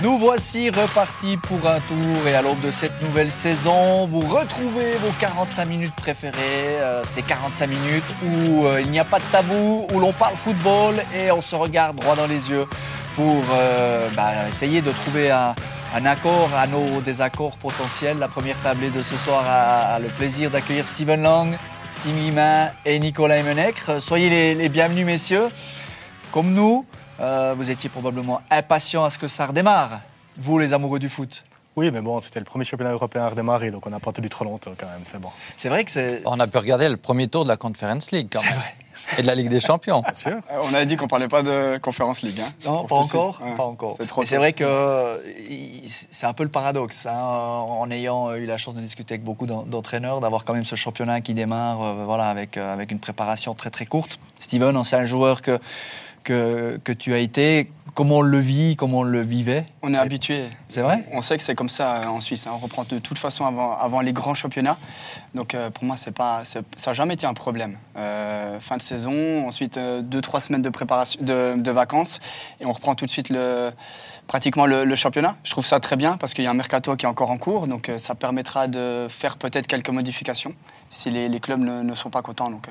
Nous voici repartis pour un tour et à l'aube de cette nouvelle saison, vous retrouvez vos 45 minutes préférées, euh, ces 45 minutes où euh, il n'y a pas de tabou, où l'on parle football et on se regarde droit dans les yeux pour euh, bah, essayer de trouver un, accord à nos désaccords potentiels. La première tablée de ce soir a, le plaisir d'accueillir Steven Lang, Tim Guimain et Nicolas Emenecre. Soyez les bienvenus messieurs. Comme nous, euh, vous étiez probablement impatients à ce que ça redémarre, vous les amoureux du foot. Oui, mais bon, c'était le premier championnat européen à redémarrer, donc on n'a pas attendu trop longtemps quand même, c'est bon. C'est vrai que c'est... On a pu regarder le premier tour de la Conference League quand C'est même. vrai. Et de la Ligue des Champions. Bien sûr. Euh, On avait dit qu'on parlait pas de Conférence League. Hein, Non, pas encore. Ouais. pas encore. C'est trop Mais c'est vrai que euh, c'est un peu le paradoxe, hein, en ayant eu la chance de discuter avec beaucoup d'en- d'entraîneurs, d'avoir quand même ce championnat qui démarre, euh, voilà, avec euh, avec une préparation très très courte. Steven, ancien joueur que que, que tu as été, comment on le vit, comment on le vivait On est habitué. C'est vrai On sait que c'est comme ça euh, en Suisse. hein. On reprend de toute façon avant, avant les grands championnats. Donc euh, pour moi, c'est pas, ça n'a jamais été un problème. Euh, fin de saison, ensuite euh, deux trois semaines de préparation, de, de vacances, et on reprend tout de suite le, pratiquement le, le championnat. Je trouve ça très bien parce qu'il y a un mercato qui est encore en cours, donc ça permettra de faire peut-être quelques modifications si les, les clubs ne, ne sont pas contents. Donc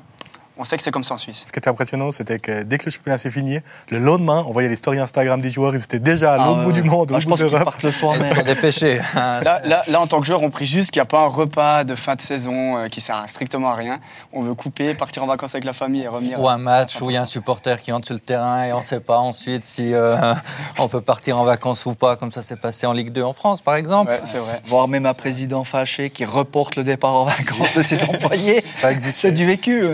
on sait que c'est comme ça en Suisse. Ce qui était impressionnant, c'était que dès que le championnat s'est fini, le lendemain, on voyait les stories Instagram des joueurs, ils étaient déjà à Ah, l'autre bout du monde, au je bout pense qu'ils partent le soir sont dépêchés. Là, là, là, en tant que joueur, on prie juste qu'il n'y a pas un repas de fin de saison euh, qui sert à strictement à rien. On veut couper, partir en vacances avec la famille et revenir. Ou un match où il y a un supporter qui entre sur le terrain et on ne sait pas ensuite si euh, on peut partir en vacances ou pas, comme ça s'est passé en Ligue 2 en France par exemple. Ouais, c'est vrai. Voir même un président fâché qui reporte le départ en vacances de ses employés. Ça existe. C'est du vécu.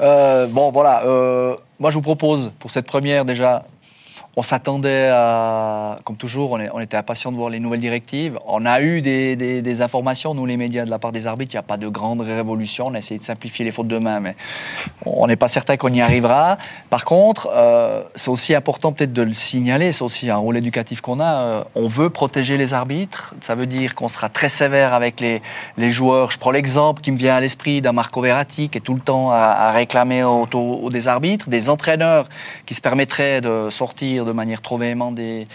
Euh, bon, voilà. euh, moi, je vous propose, pour cette première, déjà, on s'attendait à. Comme toujours, on, était impatients de voir les nouvelles directives. On a eu des, informations, nous, les médias, de la part des arbitres. Il n'y a pas de grande révolution. On a essayé de simplifier les fautes de main, mais on n'est pas certain qu'on y arrivera. Par contre, euh, c'est aussi important peut-être de le signaler. C'est aussi un rôle éducatif qu'on a. Euh, on veut protéger les arbitres. Ça veut dire qu'on sera très sévère avec les, joueurs. Je prends l'exemple qui me vient à l'esprit d'un Marco Verratti qui est tout le temps à, réclamer autour au- des arbitres, des entraîneurs qui se permettraient de sortir de manière trop véhémente des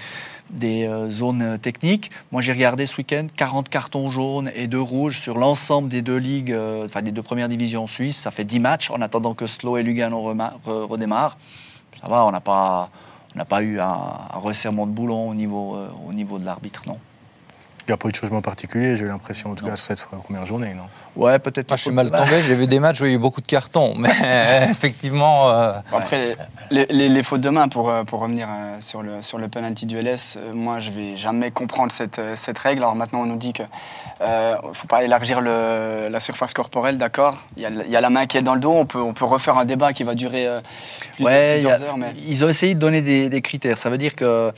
euh, zones techniques. Moi, j'ai regardé ce week-end 40 cartons jaunes et 2 rouges sur l'ensemble des deux ligues, euh, enfin des deux premières divisions suisses. Ça fait 10 matchs en attendant que Slow et Lugano redémarrent. Ça va, on n'a pas, eu un, un resserrement de boulon au niveau, euh, au niveau de l'arbitre, non. Il n'y a pas eu de changement particulier, j'ai eu l'impression, en tout Non. cas, sur cette première journée, non? Ouais, peut-être. Moi, je suis mal tombé, j'ai vu des matchs où il y a eu beaucoup de cartons, mais effectivement, euh, Après, les, les- les fautes de main, pour, euh, pour revenir euh, sur le, sur le penalty du LS, moi, je vais jamais comprendre cette, cette règle. Alors maintenant, on nous dit que euh, faut pas élargir le, la surface corporelle, d'accord? Il y, a, il y a la main qui est dans le dos, on peut, on peut refaire un débat qui va durer euh, plus- Ouais, plusieurs a- heures. Mais... ils ont essayé de donner des, des critères. Ça veut dire que,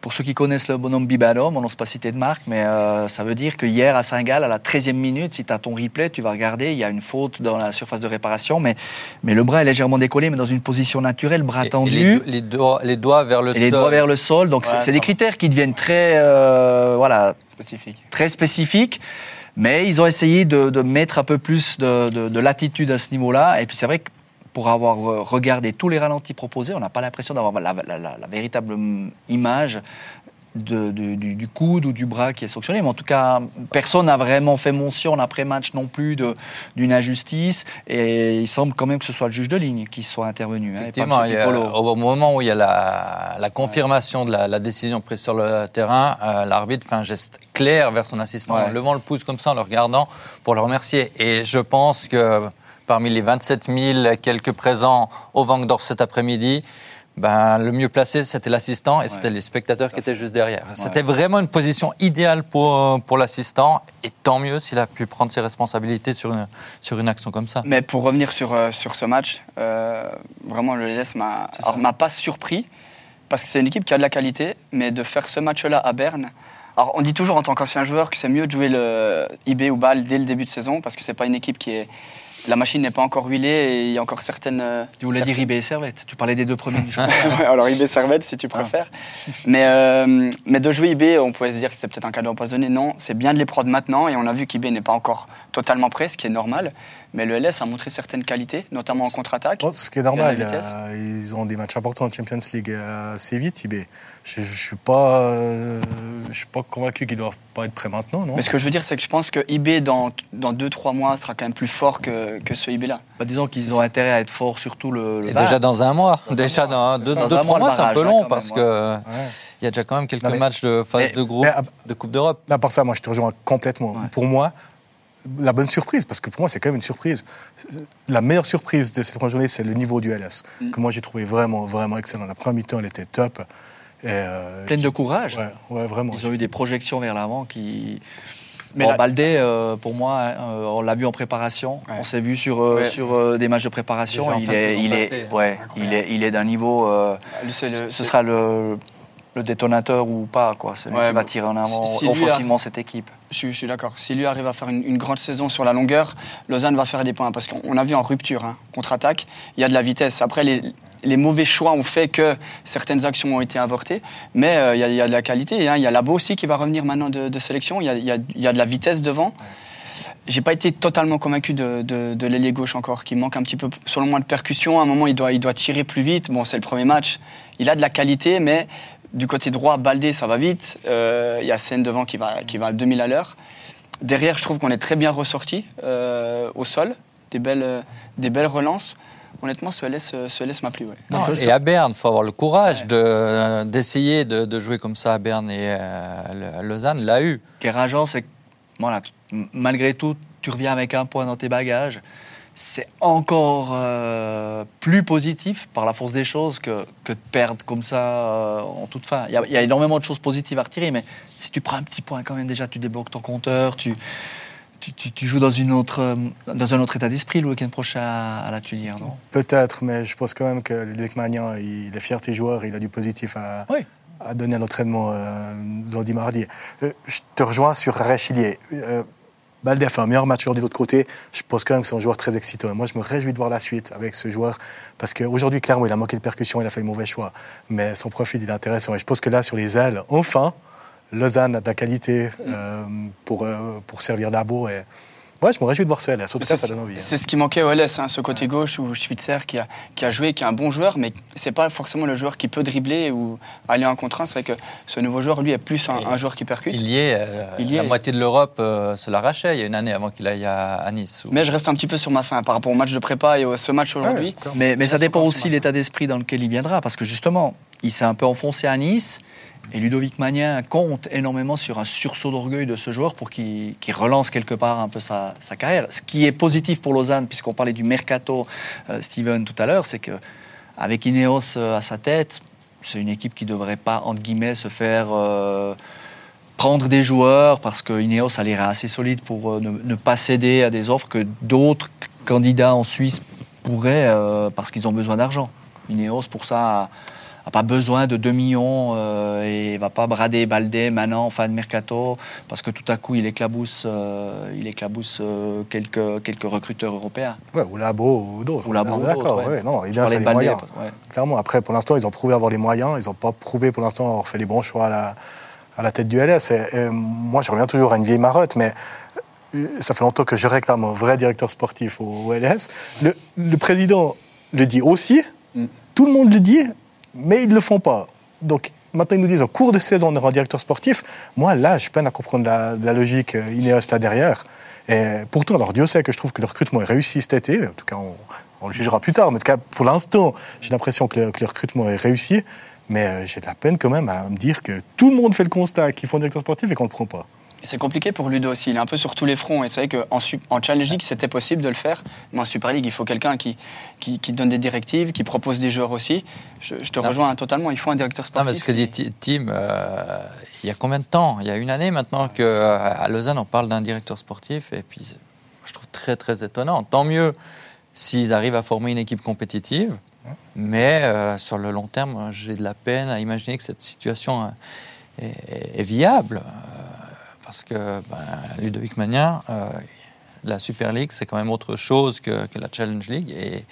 pour ceux qui connaissent le bonhomme Bibadom, on n'ose pas citer de marque, mais euh, ça veut dire que hier à Saint-Gall, à la 13e minute, si tu as ton replay, tu vas regarder, il y a une faute dans la surface de réparation, mais, mais le bras est légèrement décollé, mais dans une position naturelle, bras et- et tendu. les, do- les doigts, les doigts vers le Et les sol. doigts vers le sol, donc Ouais, c'est- des critères qui deviennent très, euh, voilà, spécifique. très spécifiques, mais ils ont essayé de, de mettre un peu plus de, de- de latitude à ce niveau-là. Et puis c'est vrai que pour avoir euh, regardé tous les ralentis proposés, on n'a pas l'impression d'avoir la, la- la- la véritable hum, image de- de- du, du coude ou du bras qui est sanctionné. Mais en tout cas, personne n'a vraiment fait mention après-match non plus d'une injustice. Et il semble quand même que ce soit le juge de ligne qui soit intervenu. hein, et pas Effectivement, a- au moment où il y a la, la confirmation de la, la décision prise sur le terrain, euh, l'arbitre fait un geste clair vers son assistant, Ouais. en levant le pouce comme ça, en le regardant, pour le remercier. Et je pense que parmi les 27 000 quelques présents au Vangdorf cet après-midi, ben, le mieux placé, c'était l'assistant et c'était les spectateurs qui étaient juste derrière. C'était vraiment une position idéale pour, pour l'assistant et tant mieux s'il a pu prendre ses responsabilités sur une, sur une action comme ça. Mais pour revenir sur, euh, sur ce match, euh, vraiment le LS m'a pas surpris parce que c'est une équipe qui a de la qualité, mais de faire ce match-là à Berne. Alors on dit toujours en tant qu'ancien joueur que c'est mieux de jouer le IB ou Bâle dès le début de saison parce que c'est pas une équipe qui est la machine n'est pas encore huilée et il y a encore certaines. euh, Tu voulais dire IB et Servette. Tu parlais des deux premiers du. Ouais, alors IB Servette si tu préfères. mais, euh, mais de jouer IB, on pourrait se dire que c'est peut-être un cadeau empoisonné. Non, c'est bien de les prendre maintenant et on a vu qu'IB n'est pas encore totalement prêt, ce qui est normal. Mais le LS a montré certaines qualités, notamment en contre-attaque. Oh, ce qui est Il y a normal, euh, ils ont des matchs importants en Champions League euh, assez vite, IB. Je ne suis, pas, euh, je suis pas convaincu qu'ils doivent pas être prêts maintenant, non? Mais ce que je veux dire, c'est que je pense que IB, dans 2-3 mois, sera quand même plus fort que, que ce IB-là. Bah, disons qu'ils ont ça. intérêt à être forts, surtout le, le Et déjà dans un mois. Dans un déjà mois. dans deux, Dans deux, un trois mois, le mois, c'est un peu long parce même, que Ouais. il y a déjà quand même quelques Non, mais- matchs de phase mais- de groupe mais de Coupe d'Europe. À part ça, moi, je te rejoins complètement. Ouais. Pour moi, la bonne surprise, parce que pour moi, c'est quand même une surprise. La meilleure surprise de cette première journée, c'est le niveau du LS, Mm. que moi, j'ai trouvé vraiment, vraiment excellent. La première mi-temps, elle était top. Et, euh, Pleine de courage. Ouais, ouais, vraiment. Ils ont eu des projections vers l'avant qui. Mais bon, la- Baldé, euh, pour moi, euh, on l'a vu en préparation. Ouais. On s'est vu sur, euh, Ouais. sur euh, des matchs de préparation. Déjà Il est, il est, ouais, il est, il est d'un niveau. euh, Lui, le- ce sera le, le détonateur ou pas, quoi. C'est lui Ouais, qui va tirer en avant si- si a- offensivement cette équipe. Je, suis- d'accord. Si lui arrive à faire une, grande saison sur la longueur, Lausanne va faire des points. Parce qu'on on a vu en rupture, hein, contre-attaque, il y a de la vitesse. Après, les, mauvais choix ont fait que certaines actions ont été avortées. Mais euh, il y, a- de la qualité. hein. Il y a Labo aussi qui va revenir maintenant de, sélection. Il y a, de la vitesse devant. J'ai pas été totalement convaincu de, de, de l'ailier gauche encore, qui manque un petit peu, selon moi, de percussion. À un moment, il doit, il doit tirer plus vite. Bon, c'est le premier match. Il a de la qualité, mais du côté droit, Baldé, ça va vite. Euh, Il y a Sen devant qui va, qui va à 2000 à l'heure. Derrière, je trouve qu'on est très bien ressorti euh, au sol. Des belles, euh, des belles relances. Honnêtement, ce LS, ce LS m'a plu. Ouais. Non, Et à Berne, il faut avoir le courage Ouais. de- d'essayer de, de jouer comme ça à Berne et euh, Lausanne l'a eu. Ce qui est rageant, c'est que voilà, malgré tout, tu reviens avec un point dans tes bagages. C'est encore euh, plus positif par la force des choses que, que de perdre comme ça euh, en toute fin. Il y, a, il y a énormément de choses positives à retirer, mais si tu prends un petit point quand même, déjà, tu débloques ton compteur, tu, tu, tu- tu joues dans, une autre, euh, dans un autre état d'esprit le week-end prochain à, à la non? Peut-être, mais je pense quand même que Ludovic Magnan, il est fier de ses joueurs, il a du positif à, Oui. à donner à l'entraînement euh, lundi, mardi. Euh, je te rejoins sur Rachilier. Euh, Balde a fait un meilleur match aujourd'hui de l'autre côté. Je pense quand même que c'est un joueur très excitant. Et moi, je me réjouis de voir la suite avec ce joueur. Parce qu'aujourd'hui, clairement, il a manqué de percussion, il a fait le mauvais choix. Mais son profil, il est intéressant. Et je pense que là, sur les ailes, enfin, Lausanne a de la qualité euh, pour, euh, pour servir Labo. Et ouais, je me réjouis de voir ce LS. En tout cas, ça C'est donne envie. hein. c'est ce qui manquait au LS, hein, ce côté gauche où Schwitzer qui a, qui a joué, qui est un bon joueur, mais c'est pas forcément le joueur qui peut dribbler ou aller en contre un. C'est vrai que ce nouveau joueur, lui, est plus un, joueur qui percute. Il y est. euh, Il y la est. moitié de l'Europe euh, se l'arrachait il y a une année avant qu'il aille à, à Nice. Mais je reste un petit peu sur ma fin par rapport au match de prépa et à ce match aujourd'hui. Ouais, Mais, mais ça dépend aussi l'état d'esprit dans lequel il viendra, parce que justement, il s'est un peu enfoncé à Nice, et Ludovic Magnin compte énormément sur un sursaut d'orgueil de ce joueur pour qu'il relance quelque part un peu sa, carrière. Ce qui est positif pour Lausanne, puisqu'on parlait du mercato, euh, Steven, tout à l'heure, c'est que avec Ineos euh, à sa tête, c'est une équipe qui ne devrait pas, entre guillemets, se faire... euh, prendre des joueurs parce que Ineos a l'air assez solide pour ne, ne pas céder à des offres que d'autres candidats en Suisse pourraient parce qu'ils ont besoin d'argent. Ineos, pour ça, n'a pas besoin de 2 millions euh, et va pas brader Baldé maintenant en fin de mercato parce que tout à coup il éclabousse, euh, il éclabousse euh, quelques, quelques recruteurs européens. Ouais, ou Labo ou d'autres. Ou Labo D'accord, ouais. ouais. Non, il a les Baldé, moyens. ouais. Clairement, après, pour l'instant, ils ont prouvé avoir les moyens. Ils n'ont pas prouvé pour l'instant avoir fait les bons choix à la, à la tête du LS. Et, et moi, je reviens toujours à une vieille marotte, mais euh, ça fait longtemps que je réclame un vrai directeur sportif au, au LS. Le, le président le dit aussi, Mm. tout le monde le dit, mais ils ne le font pas. Donc, maintenant, ils nous disent en cours de saison, on aura un directeur sportif. Moi, là, je peine à comprendre la, la logique euh, Ineos là derrière. Et pourtant, alors Dieu sait que je trouve que le recrutement est réussi cet été. En tout cas, on, le jugera plus tard. Mais en tout cas, pour l'instant, j'ai l'impression que le, que le recrutement est réussi. Mais euh, j'ai de la peine quand même à me dire que tout le monde fait le constat qu'ils font un directeur sportif et qu'on ne le prend pas. C'est compliqué pour Ludo aussi. Il est un peu sur tous les fronts. Et c'est vrai qu'en en Challenge League, c'était possible de le faire. Mais en Super League, il faut quelqu'un qui, qui, qui donne des directives, qui propose des joueurs aussi. Je, je te Non. rejoins totalement. Il faut un directeur Non, sportif. mais ce que dit Ti- Tim, euh, il y a combien de temps? Il y a une année maintenant qu'à Lausanne, on parle d'un directeur sportif. Et puis, je trouve très, très étonnant. Tant mieux s'ils arrivent à former une équipe compétitive. Mais euh, sur le long terme, j'ai de la peine à imaginer que cette situation euh, est, est viable. Parce que ben, Ludovic Magnin, euh, la Super League, c'est quand même autre chose que, que la Challenge League. Et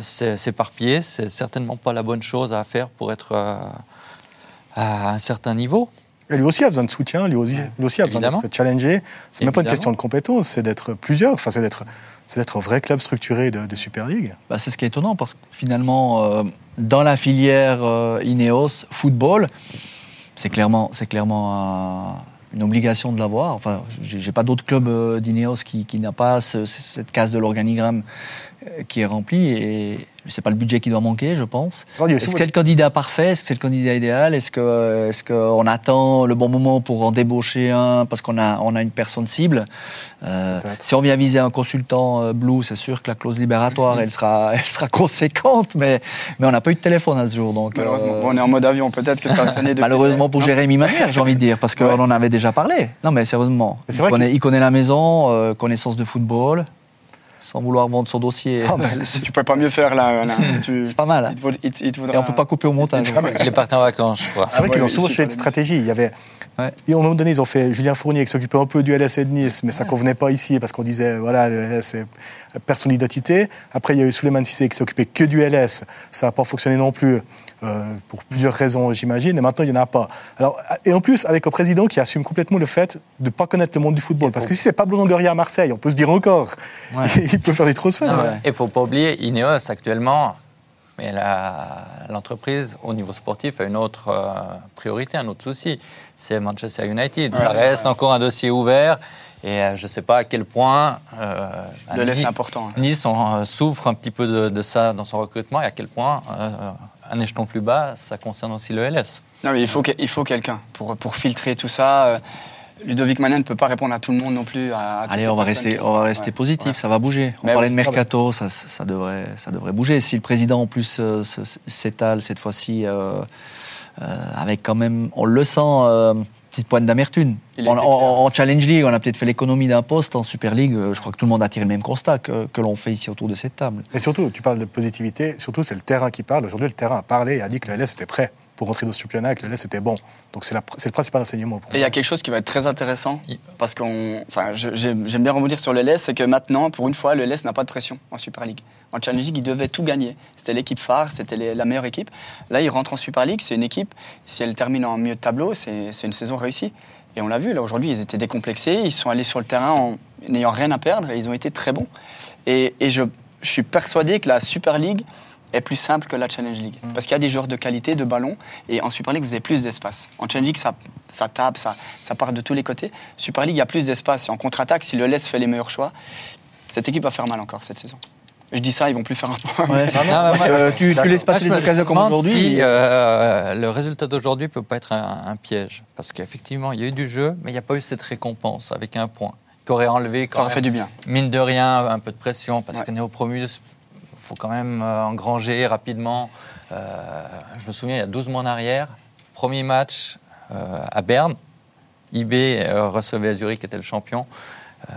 s'éparpiller, c'est certainement pas la bonne chose à faire pour être euh, à un certain niveau. Et lui aussi a besoin de soutien, lui aussi, lui aussi a besoin Évidemment. d'être challengé. C'est même pas une question de compétence, c'est d'être plusieurs, enfin, c'est d'être, c'est d'être un vrai club structuré de, de Super League. Bah, c'est ce qui est étonnant parce que finalement, euh, dans la filière euh, Ineos football, c'est clairement, c'est clairement un- une obligation de l'avoir. Enfin, j'ai pas d'autre club euh, d'Ineos qui, qui n'a pas ce- cette case de l'organigramme euh, qui est remplie et c'est pas le budget qui doit manquer, je pense. Est-ce que c'est le candidat parfait? Est-ce que c'est le candidat idéal? Est-ce que est-ce qu'on attend le bon moment pour en débaucher un parce qu'on a on a une personne cible? Euh. Si on vient viser un consultant euh, Blue, c'est sûr que la clause libératoire elle sera elle sera conséquente, mais mais on n'a pas eu de téléphone à ce jour, donc Malheureusement. euh, Bon, on est en mode avion, peut-être que ça a sonné malheureusement pour Jérémy Manière, j'ai envie de dire, parce qu'on Ouais. en avait déjà parlé. Non, mais sérieusement, il vrai connaît, qu'il- il connaît la maison, euh, connaissance de football, sans vouloir vendre son dossier. Ah, mais Si tu peux pas mieux faire là, là, tu- C'est pas mal. hein. Il te, vaut- il te- il te Et on peut pas couper au montage. Il est parti en vacances, je crois. C'est vrai ouais, qu'ils ont souvent changé de stratégie. Il y avait, Ouais. et à un moment donné, ils ont fait Julien Fournier qui s'occupait un peu du LS et de Nice, mais ça convenait pas ici parce qu'on disait voilà le LS c'est personne d'identité. Après il y a eu Souleymane Cissé qui s'occupait que du LS, ça n'a pas fonctionné non plus euh, pour plusieurs raisons j'imagine. Et maintenant il y en a pas. Alors et en plus avec un président qui assume complètement le fait de pas connaître le monde du football, parce que si c'est Pablo Longoria à Marseille, on peut se dire encore, Ouais. il peut faire des transferts. Non, Ouais. Et il ne faut pas oublier, Ineos actuellement, mais l'entreprise au niveau sportif a une autre euh, priorité, un autre souci. C'est Manchester United. ça Ouais, reste encore un dossier ouvert. Et euh, je ne sais pas à quel point euh, Le Nice- important. hein. Nice on, euh, souffre un petit peu de, de ça dans son recrutement et à quel point euh, un échelon plus bas, ça concerne aussi le LS. Non, mais il faut, il faut quelqu'un pour, pour filtrer tout ça. Ludovic Manin ne peut pas répondre à tout le monde non plus. À, à toutes Allez, on va rester, qui- on va rester Ouais. positif, Ouais. ça va bouger. On Mais parlait oui, de mercato, ça, ça, devrait, ça devrait bouger. Si le président en plus euh, s'étale cette fois-ci, euh, euh, avec quand même, on le sent, euh, petite pointe d'amertume. En, Challenge League, on a peut-être fait l'économie d'un poste. En Super League, euh, je crois que tout le monde a tiré le même constat que, que l'on fait ici autour de cette table. Mais surtout, tu parles de positivité, surtout c'est le terrain qui parle. Aujourd'hui, le terrain a parlé et a dit que le LS était prêt pour rentrer dans ce championnat, que le LS était bon. Donc c'est la- le principal enseignement pour Et il y a quelque chose qui va être très intéressant, parce qu'on, enfin, j'aime bien rebondir sur le LS, c'est que maintenant, pour une fois, le LS n'a pas de pression en Super League. En Challenge League, il devait tout gagner. C'était l'équipe phare, c'était la meilleure équipe. Là, il rentre en Super League, c'est une équipe, si elle termine en milieu de tableau, c'est c'est une saison réussie. Et on l'a vu, là, aujourd'hui, ils étaient décomplexés, ils sont allés sur le terrain en n'ayant rien à perdre, et ils ont été très bons. Et, et je, je suis persuadé que la Super League est plus simple que la Challenge League. Parce qu'il y a des joueurs de qualité, de ballon, et en Super League, vous avez plus d'espace. En Challenge League, ça, ça tape, ça, ça part de tous les côtés. Super League, il y a plus d'espace. Et en contre-attaque, si le laisse fait les meilleurs choix, cette équipe va faire mal encore cette saison. Je dis ça, ils vont plus faire un point. Ouais, c'est ça. Euh, tu, laisses passer Moi, les occasions comme aujourd'hui. Si euh, le résultat d'aujourd'hui peut pas être un, un piège. Parce qu'effectivement, il y a eu du jeu, mais il n'y a pas eu cette récompense avec un point. Qui aurait enlevé quand Ça aurait fait du bien. mine de rien, un peu de pression. Parce Ouais. que Néo-Promus, il faut quand même euh, engranger rapidement. Euh, je me souviens, il y a 12 mois en arrière, premier match euh, à Berne. IB euh, recevait à Zurich, qui était le champion. Euh,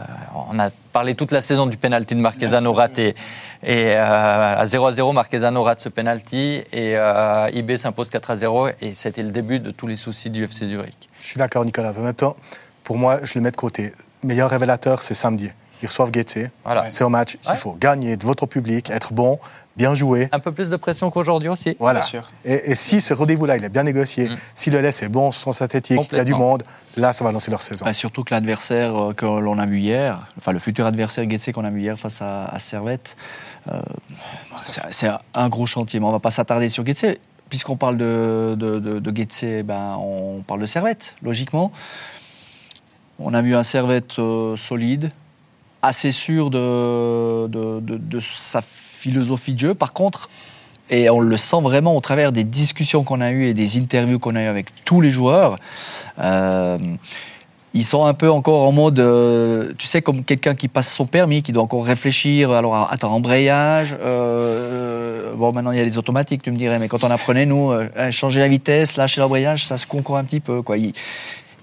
on a parlé toute la saison du penalty de Marquezano raté. Et euh, à 0 à 0, Marquezano rate ce penalty. Et euh, IB s'impose 4 à 0. Et c'était le début de tous les soucis du FC Zurich. Je suis d'accord, Nicolas. En même temps, pour moi, je le mets de côté. Meilleur révélateur, c'est samedi. Ils reçoivent Getse. Voilà. C'est un match Ouais. qu'il faut gagner de votre public, être bon, bien jouer. Un peu plus de pression qu'aujourd'hui aussi. Voilà. Bien sûr. Et, et si ce rendez-vous-là, il est bien négocié, Mm. si le LS est bon, son synthétique, il y a du monde, là, ça va lancer leur saison. Bah, surtout que l'adversaire euh, que l'on a vu hier, enfin le futur adversaire Getse qu'on a vu hier face à, à Servette, euh, c'est c'est un gros chantier. Mais on va pas s'attarder sur Getse. Puisqu'on parle de, de, de, de Getse, ben, on parle de Servette, logiquement. On a vu un Servette euh, solide, assez sûr de, de, de- sa philosophie de jeu. Par contre, et on le sent vraiment au travers des discussions qu'on a eues et des interviews qu'on a eues avec tous les joueurs, euh, ils sont un peu encore en mode, euh, tu sais, comme quelqu'un qui passe son permis, qui doit encore réfléchir. Alors, attends, embrayage. euh, bon, maintenant, il y a les automatiques, tu me dirais, mais quand on apprenait, nous, euh, changer la vitesse, lâcher l'embrayage, ça se concourt un petit peu, quoi.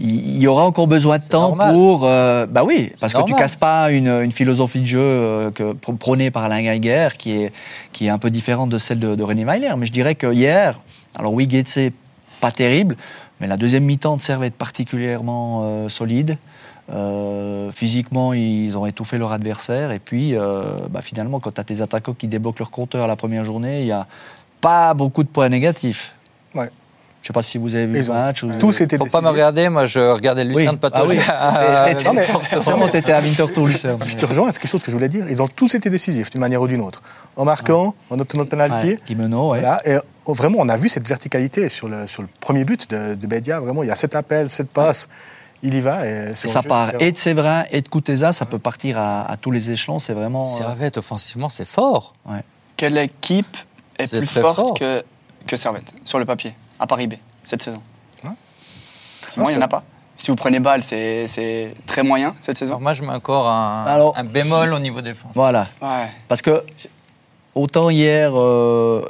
Il- y aura encore besoin de temps normal. pour. euh, bah oui, parce que tu casses pas une, une philosophie de jeu euh, que, prônée par Alain Geiger, qui est, qui est un peu différente de celle de, de René Weiler. Mais je dirais que hier, alors oui, Getse, pas terrible, mais la deuxième mi-temps de Servette particulièrement euh, solide. Euh, physiquement, ils ont étouffé leur adversaire. Et puis, bah, finalement, quand tu as tes attaquants qui débloquent leur compteur la première journée, il n'y a pas beaucoup de points négatifs. Ouais. Je ne sais pas si vous avez vu Ils le ont match. ou- tous été Faut pas me regarder, moi je regardais Lucien de Ah Patoche. oui, T'étais- non, mais- Vraiment, t'étais à Winterthur, Lucien. Je te rejoins, c'est quelque chose que je voulais dire. Ils ont tous été décisifs d'une manière ou d'une autre. En marquant, en obtenant le penalty. Ouais, Guimeno, ouais. Voilà. Et oh, vraiment, on a vu cette verticalité sur le, sur le premier but de, de Bédia. Vraiment, il y a sept appels, sept passes. Il y va. Et, ça jeu, part et de Séverin et de Kuteza, ça peut partir à, à tous les échelons. C'est vraiment. euh, Servette, offensivement, c'est fort. Quelle équipe est plus forte fort. que, que Servette, sur le papier, à Paris B, cette saison Ouais. Moi, il n'y en c'est- a pas. Si vous prenez balle, c'est c'est très moyen cette saison. Alors moi je mets encore un, Alors- un bémol au niveau défense. Voilà. Ouais. Parce que autant hier, euh,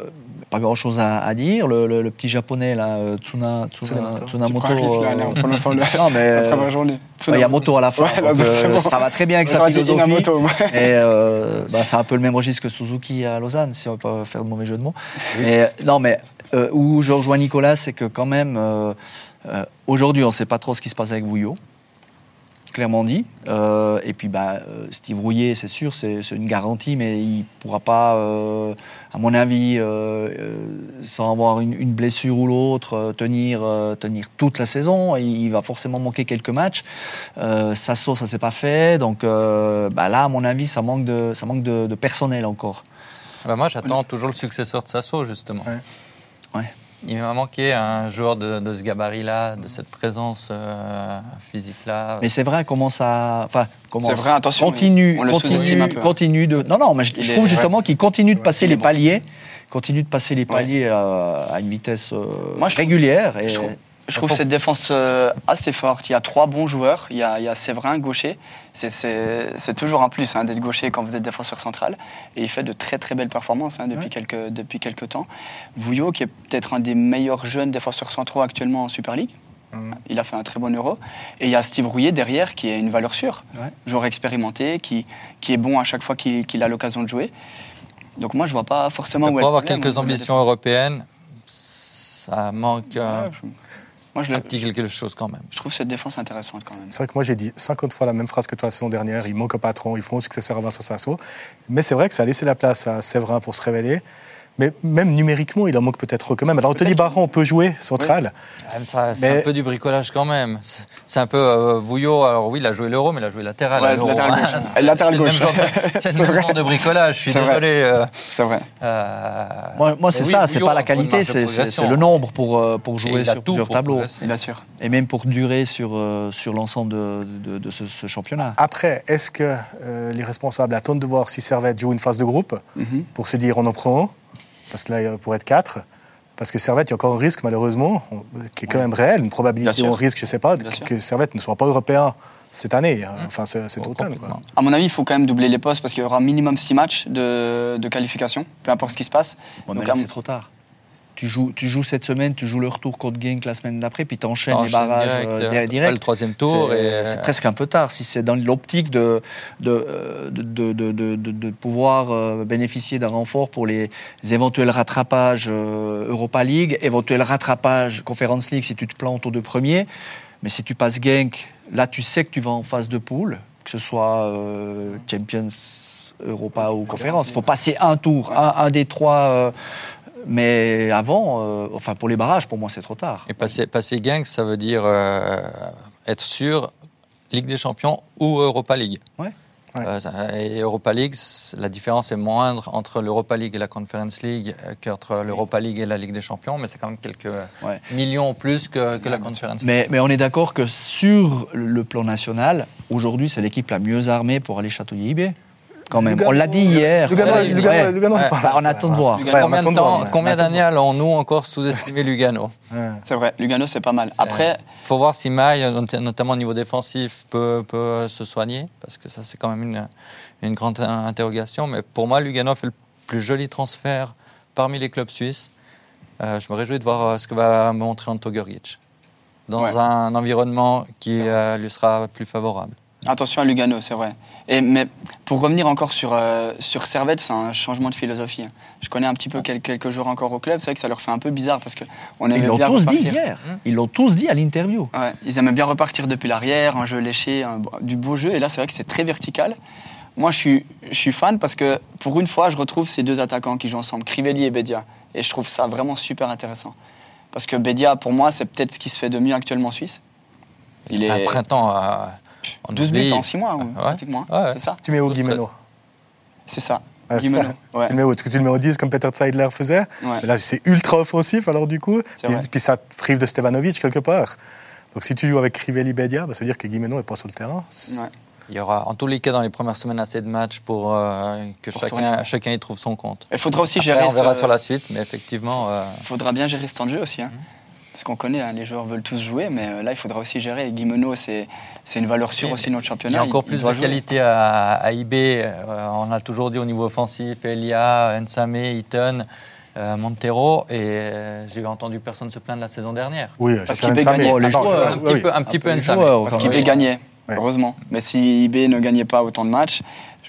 pas grand chose à, à dire. Le, le- le petit japonais là, euh, Tsuna, Tsuna, Tsunamoto. Tu Tsunamoto. prends un risque, là, là, en prononçant le- non mais la première journée. il y a moto à la fin. Ouais, donc, euh, bon. Ça va très bien avec sa philosophie. Et euh, bah, c'est un peu le même registre que Suzuki à Lausanne, si on peut pas faire de mauvais jeu de mots. Mais, non, mais euh, où je rejoins Nicolas, c'est que quand même, euh, aujourd'hui, on ne sait pas trop ce qui se passe avec Bouillot. Clairement dit. Euh, et puis, bah, euh, Steve Rouillet, c'est sûr, c'est une garantie, mais il ne pourra pas, euh, à mon avis, euh, sans avoir une, une blessure ou l'autre, tenir, tenir toute la saison. Il, il va forcément manquer quelques matchs. Sasso, ça s'est pas fait. Donc bah là, à mon avis, ça manque de, ça manque de, de personnel encore. Bah, moi j'attends toujours le successeur de Sasso justement. Ouais. Ouais. Il m'a manqué un joueur de, de ce gabarit-là, de cette présence euh, physique-là. Mais c'est vrai, comment ça. Enfin, comment C'est vrai, attention, Continue, on continue, un peu, hein. continue de. Non, non, mais je, est- trouve ouais. justement qu'il continue de passer les bon. paliers, continue de passer les paliers à, à une vitesse euh, Moi, je trouve- régulière. Et, Je trouve, je trouve cette défense euh, assez forte. Il y a trois bons joueurs. Il y a, il y a Séverin, gaucher. C'est- toujours un plus hein, d'être gaucher quand vous êtes défenseur central. Et il fait de très très belles performances hein, depuis, Ouais. quelques, depuis quelques temps. Vouillot, qui est peut-être un des meilleurs jeunes défenseurs centraux actuellement en Super League. Mhm. Il a fait un très bon euro. Et il y a Steve Rouillet derrière, qui est une valeur sûre. Ouais. Joueur expérimenté, qui, qui est bon à chaque fois qu'il a l'occasion de jouer. Donc moi, je vois pas forcément où est pour avoir problème quelques ambitions européennes, ça manque euh, défense. Ouais, je- Moi, je, petit quelque chose quand même. je trouve cette défense intéressante quand même. C'est vrai que moi j'ai dit 50 fois la même phrase que toi la saison dernière. Il manque un patron, ils feront un successeur à Vincent Sasso. Mais c'est vrai que ça a laissé la place à Séverin pour se révéler. Mais même numériquement, il en manque peut-être quand même. Alors Anthony. Baron peut jouer central. Ça, C'est Mais- un peu du bricolage quand même. C'est- un peu euh, Vouillot. Alors oui, il a joué l'euro, mais il a joué latéral. Ouais, latéral gauche. C'est- Latéral c'est le même gauche. genre de- C'est le même genre de bricolage. Je suis désolé. euh, C'est vrai. euh, moi, moi, c'est oui, ça, c'est pas la qualité, c'est c'est- progression. c'est le nombre pour, euh, pour jouer sur tout plusieurs pour tableaux. Bien sûr. Et même pour durer sur, euh, sur l'ensemble de, de- de ce, ce championnat. Après, est-ce que euh, les responsables attendent de voir si Servette joue une phase de groupe? Mhm. pour se dire on en prend un Parce que là, il pourrait être quatre. Parce que Servette, il y a encore un risque, malheureusement, on- qui est quand même réel, une probabilité un risque, je ne sais pas, que, Servette ne soit pas européen cette année, hein, Mmh. enfin ce- cet Oh, automne. quoi. À mon avis, il faut quand même doubler les postes parce qu'il y aura minimum 6 matchs de, de qualification, peu importe ce qui se passe. Mais Donc, là, c'est trop tard. Tu joues, tu joues cette semaine, tu joues le retour contre Genk la semaine d'après, puis tu enchaînes les barrages direct, euh, euh, direct. direct. le troisième tour. C'est et, c'est presque un peu tard. Si c'est dans l'optique de, de, euh, de, de, pouvoir euh, bénéficier d'un renfort pour les éventuels rattrapages euh, Europa League, éventuels rattrapages Conference League si tu te plantes aux deux premiers. Mais si tu passes Genk, là tu sais que tu vas en phase de poule, que ce soit euh, Champions, Europa ou Conférence. Il faut passer un tour, un, un des trois. euh, mais avant, euh, enfin pour les barrages, pour moi c'est trop tard. Et passer, passer gang, ça veut dire euh, être sûr Ligue des Champions ou Europa League. Ouais. Ouais. Euh, et Europa League, la différence est moindre entre l'Europa League et la Conference League qu'entre l'Europa League et la Ligue des Champions, mais c'est quand même quelques Ouais. millions en plus que, que la Conference League. Mais, mais on est d'accord que sur le plan national, aujourd'hui, c'est l'équipe la mieux armée pour aller chatouiller IB. Quand même. Lugano- on l'a dit hier. Lugano- Ouais, Lugano- ouais. Lugano, Ouais. pas- on attend de voir. Lugano, Ouais, on combien attend de voir, temps- combien d'années allons-nous encore sous-estimer Lugano? Ouais. C'est vrai, Lugano, c'est pas mal. Après, Il faut voir si Maille, not- notamment au niveau défensif, peut, peut se soigner, parce que ça, c'est quand même une, une grande in- interrogation. Mais pour moi, Lugano fait le plus joli transfert parmi les clubs suisses. Euh, je me réjouis de voir euh, ce que va montrer Anto Gurgic dans Ouais. un environnement qui euh, lui sera plus favorable. Attention à Lugano, c'est vrai. Et, mais pour revenir encore sur, euh, sur Servette, c'est un changement de philosophie. Je connais un petit peu quel- quelques jours encore au club. C'est vrai que ça leur fait un peu bizarre parce qu'on Ils aimait l'ont bien tous dit repartir. hier. Ils l'ont tous dit à l'interview. Ouais, ils aimaient bien repartir depuis l'arrière, un jeu léché, un- du beau jeu. Et là, c'est vrai que c'est très vertical. Moi, je suis, je suis fan parce que pour une fois, je retrouve ces deux attaquants qui jouent ensemble, Crivelli et Bedia. Et je trouve ça vraiment super intéressant. Parce que Bedia, pour moi, c'est peut-être ce qui se fait de mieux actuellement en Suisse. Il est Un printemps euh, en 12 buts oublie. en 6 mois, ou Ouais. pratiquement. hein. Ouais, ouais. C'est ça Tu mets au Guimeno. C'est ça. Ah, ça. ouais. Tu le mets au, parce que tu le mets au 10 comme Peter Zeidler faisait. Ouais. Là, c'est ultra offensif alors du coup. Puis, puis ça te prive de Stevanovic quelque part. Donc si tu joues avec Crivelli Bedia, bah, ça veut dire que Guimeno n'est pas sur le terrain. Ouais. Il y aura en tous les cas dans les premières semaines assez de matchs pour euh, que Pour chacun, chacun y trouve son compte. Il faudra aussi Après, gérer. on verra ce- sur la suite, mais effectivement, euh, faudra bien gérer ce temps de jeu aussi. Mhm. hein. Parce qu'on connaît, hein, les joueurs veulent tous jouer, mais euh, là, il faudra aussi gérer. Et Guimeno, c'est une valeur sûre Et- aussi de notre il y championnat. a encore il plus de jouer. qualité à, à IB. Euh, on a toujours dit au niveau offensif, Elia, Nsame, Eaton, euh, Montero, et euh, j'ai entendu personne se plaindre la saison dernière. Oui, Parce qu'il gagner. Oh, les Ah joueurs, je- un oui, petit oui. peu, un petit peu les Nsame. Parce qu'IB oui. gagnait, heureusement. Mais si IB ne gagnait pas autant de matchs,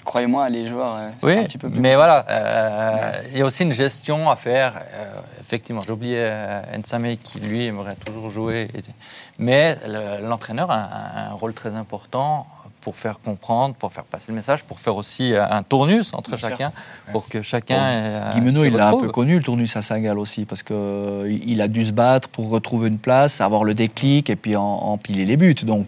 croyez-moi, les joueurs, euh, c'est Oui, un petit peu plus. mais voilà, euh, il y a aussi une gestion à faire. Euh, effectivement, j'ai oublié euh, Nsame qui, lui, aimerait toujours jouer. Et- Mais le- l'entraîneur a un, un rôle très important pour faire comprendre, pour faire passer le message, pour faire aussi un tournus entre chacun, pour que chacun. Guimeno, il l'a un peu connu, le tournus à Saint-Gall aussi, parce qu'il a dû se battre pour retrouver une place, avoir le déclic et puis en- empiler les buts. Donc,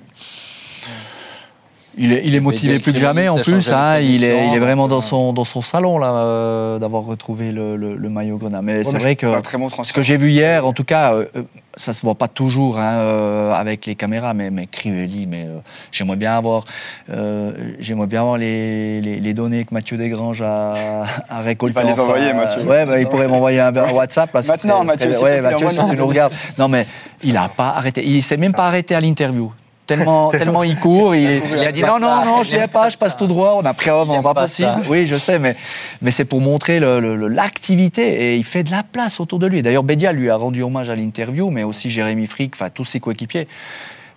il est, il est motivé plus que jamais en plus. hein, il, est, position, il est vraiment dans son, dans son salon là, euh, d'avoir retrouvé le, le- le maillot grenat. Mais c'est vrai que C'est un très bon ce que j'ai vu hier, en tout cas, euh, euh, ça se voit pas toujours hein, euh, avec les caméras, mais, mais Crivelli, mais euh, j'aimerais bien avoir, euh, j'aimerais bien avoir les, les, les données que Mathieu Desgranges a, a récoltées. Il va les enfin, envoyer, Mathieu. Ouais, bah, il pourrait m'envoyer un, un WhatsApp. Là, Maintenant, serait- Mathieu, serait- ouais, si tu nous regardes. Non, mais il a pas arrêté. Il s'est même pas arrêté à l'interview. Tellement, tellement il court, il, il a dit non, non, non, je ne pas, je passe tout droit, on a pris un Il aime pas pas possible. ça. Oui, je sais, mais, mais c'est pour montrer l'activité et il fait de la place autour de lui. D'ailleurs, Bédia lui a rendu hommage à l'interview, mais aussi Jérémy Frick, enfin tous ses coéquipiers.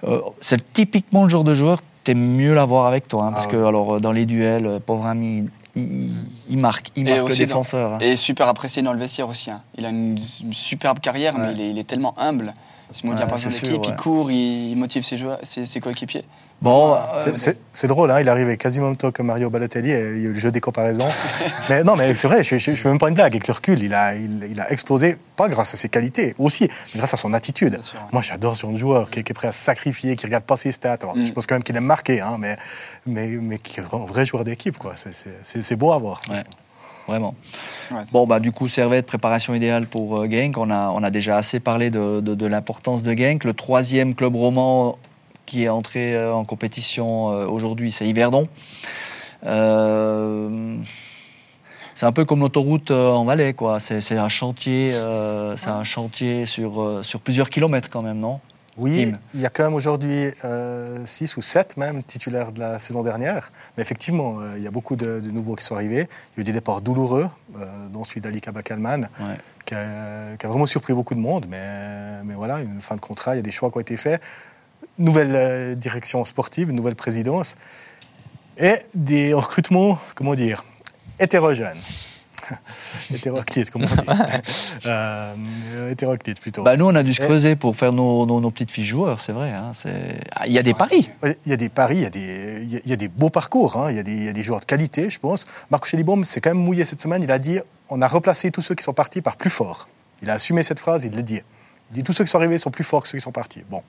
Euh, c'est typiquement le genre de joueur, t'aimes mieux l'avoir avec toi, hein, parce Ah que alors, dans les duels, euh, pauvre ami, il, il- il marque, il marque le dans- défenseur. hein. Et super apprécié dans le vestiaire aussi. hein. Il a une, une superbe carrière, mais Ouais. il est, il est tellement humble. Il se pas son équipe, sûr, il court, il, motive ses, joueurs, ses, ses coéquipiers. Bon, euh, C'est- drôle, hein, il arrive quasiment le temps que Mario Balotelli, il y a eu le jeu des comparaisons. mais non, mais c'est vrai, je ne fais même pas une blague. Avec le recul, il a, il, il a explosé, pas grâce à ses qualités, aussi, mais grâce à son attitude. Sûr. Moi, j'adore ce genre de joueur qui, qui est prêt à sacrifier, qui regarde pas ses stats. Alors, Mm. Je pense quand même qu'il aime marquer, hein, mais, mais, mais qui est un vrai joueur d'équipe. C'est- beau à voir. Ouais. Vraiment. Ouais. Bon, bah, du coup, Servette, préparation idéale pour euh, Genk. On a, on a déjà assez parlé de, de- de l'importance de Genk. Le troisième club roman qui est entré euh, en compétition euh, aujourd'hui, c'est Yverdon. C'est un peu comme l'autoroute en Valais, quoi. C'est un chantier, c'est un chantier sur, sur plusieurs kilomètres quand même, non? Oui, Tim. il y a quand même aujourd'hui 6 ou 7 même titulaires de la saison dernière. Mais effectivement, euh, il y a beaucoup de, de nouveaux qui sont arrivés. Il y a eu des départs douloureux, euh, dont celui d'Ali Kabakalman, Ouais. qui, a, qui a vraiment surpris beaucoup de monde. Mais, mais voilà, une fin de contrat, il y a des choix qui ont été faits. Nouvelle euh, direction sportive, nouvelle présidence. Et des recrutements, comment dire, hétérogènes. Hétéroclites, comment on dit euh, Hétéroclites plutôt. Bah, nous, on a dû se creuser pour faire nos, nos- nos petites fiches joueurs, c'est vrai. hein. Ah, Il y a des paris. Il y a des paris, il y a des, il y a- des beaux parcours, hein. il, y a des, il y a des joueurs de qualité, je pense. Marco Schellibaum s'est quand même mouillé cette semaine, il a dit on a replacé tous ceux qui sont partis par plus fort. Il a assumé cette phrase, il le dit. Il dit tous ceux qui sont arrivés sont plus forts que ceux qui sont partis. Bon.